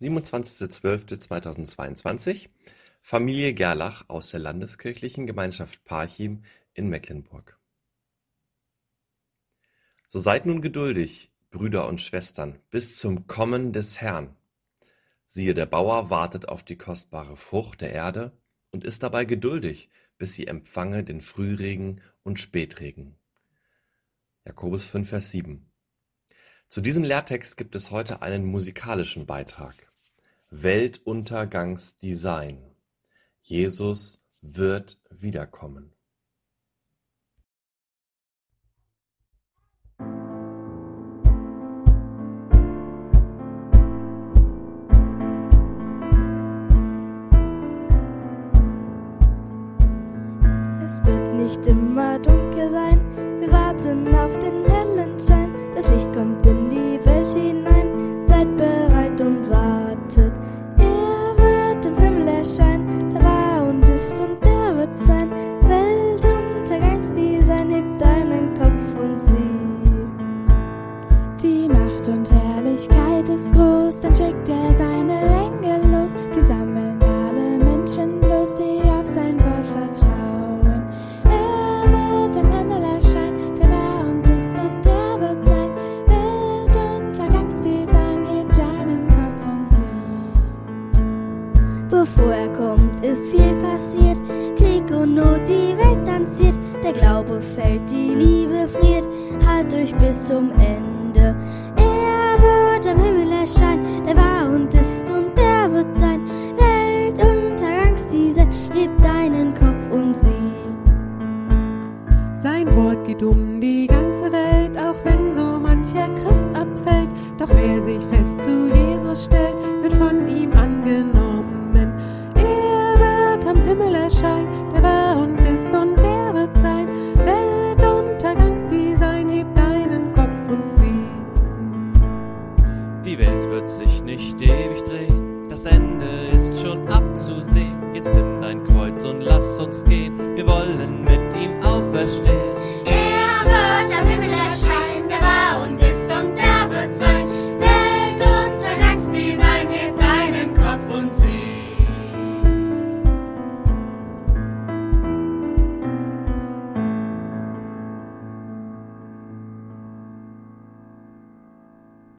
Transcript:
27.12.2022 Familie Gerlach aus der Landeskirchlichen Gemeinschaft Parchim in Mecklenburg. So seid nun geduldig, Brüder und Schwestern, bis zum Kommen des Herrn. Siehe, der Bauer wartet auf die kostbare Frucht der Erde und ist dabei geduldig, bis sie empfange den Frühregen und Spätregen. Jakobus 5, Vers 7. Zu diesem Lehrtext gibt es heute einen musikalischen Beitrag. Weltuntergangsdesign. Jesus wird wiederkommen. Es wird nicht immer dunkel sein, wir warten auf den hellen Schein, Die Macht und Herrlichkeit ist groß, dann schickt er seine Engel los, die sammeln alle Menschen bloß, die auf sein Wort vertrauen. Er wird im Himmel erscheinen, der war und ist und der wird sein. Weltuntergangsdesign, hebt deinen Kopf und sieh. Bevor er kommt, ist viel passiert. Krieg und Not, die Welt tanziert. Der Glaube fällt, die Liebe friert. Halt durch bis zum Ende. Sein Wort geht um die ganze Welt, auch wenn so mancher Christ abfällt. Doch wer sich fest zu Jesus stellt, wird von ihm angenommen. Er wird am Himmel erscheinen, der war und ist und der wird sein. Weltuntergangsdesign, heb deinen Kopf und sieh. Die Welt wird sich nicht ewig drehen, das Ende ist schon abzusehen. Jetzt nimm dein Kreuz und lass uns gehen,